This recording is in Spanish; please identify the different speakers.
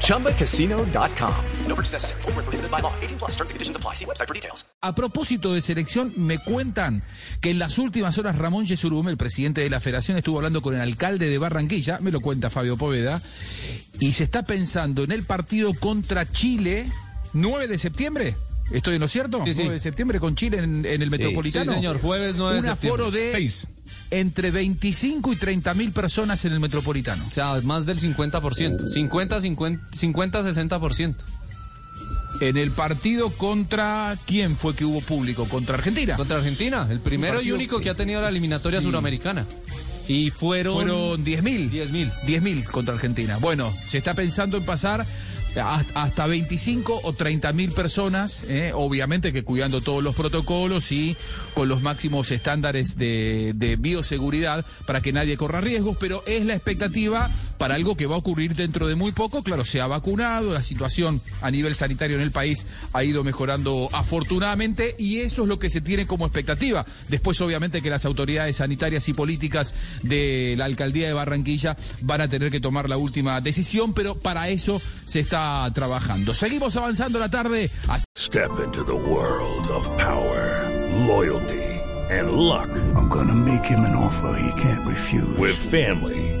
Speaker 1: ChumbaCasino.com. No purchase necessary. Full prohibited by law. 18 plus terms and conditions apply. See website for details.
Speaker 2: A propósito de selección, me cuentan que en las últimas horas Ramón Yesurum, el presidente de la federación, estuvo hablando con el alcalde de Barranquilla, me lo cuenta Fabio Poveda, y se está pensando en el partido contra Chile, 9 de septiembre. ¿Estoy en lo cierto?
Speaker 3: Sí, sí.
Speaker 2: 9 de septiembre con Chile en, en el Metropolitano.
Speaker 3: Sí, señor, jueves 9 de
Speaker 2: Un aforo
Speaker 3: septiembre.
Speaker 2: de
Speaker 3: Seis.
Speaker 2: Entre 25 y 30 mil personas en el Metropolitano.
Speaker 3: O sea, más del 50%. 50, 50, 50 60%.
Speaker 2: En el partido contra... ¿Quién fue que hubo público? ¿Contra Argentina?
Speaker 3: Contra Argentina, el primero y único
Speaker 2: que-
Speaker 3: que ha tenido la eliminatoria
Speaker 2: Sí.
Speaker 3: suramericana. Y fueron...
Speaker 2: Fueron 10.000.
Speaker 3: 10.000.
Speaker 2: 10.000 contra Argentina. Bueno, se está pensando en pasar hasta 25 o 30 mil personas, eh, obviamente que cuidando todos los protocolos y con los máximos estándares de, de bioseguridad para que nadie corra riesgos, pero es la expectativa para algo que va a ocurrir dentro de muy poco. Claro, se ha vacunado, la situación a nivel sanitario en el país ha ido mejorando afortunadamente y eso es lo que se tiene como expectativa. Después, obviamente, que las autoridades sanitarias y políticas de la alcaldía de Barranquilla van a tener que tomar la última decisión, pero para eso se está trabajando. Seguimos avanzando la tarde.
Speaker 4: Step into the world of power, loyalty, and luck.
Speaker 5: I'm gonna make him an offer he can't refuse.
Speaker 4: With family,